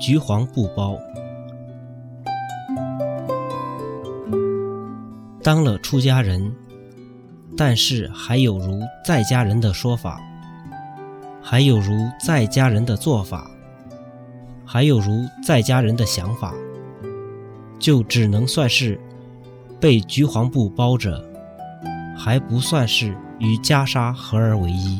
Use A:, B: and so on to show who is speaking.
A: 橘黄布包当了出家人，但是还有如在家人的说法，还有如在家人的做法，还有如在家人的想法，就只能算是被橘黄布包着，还不算是与袈裟合而为一。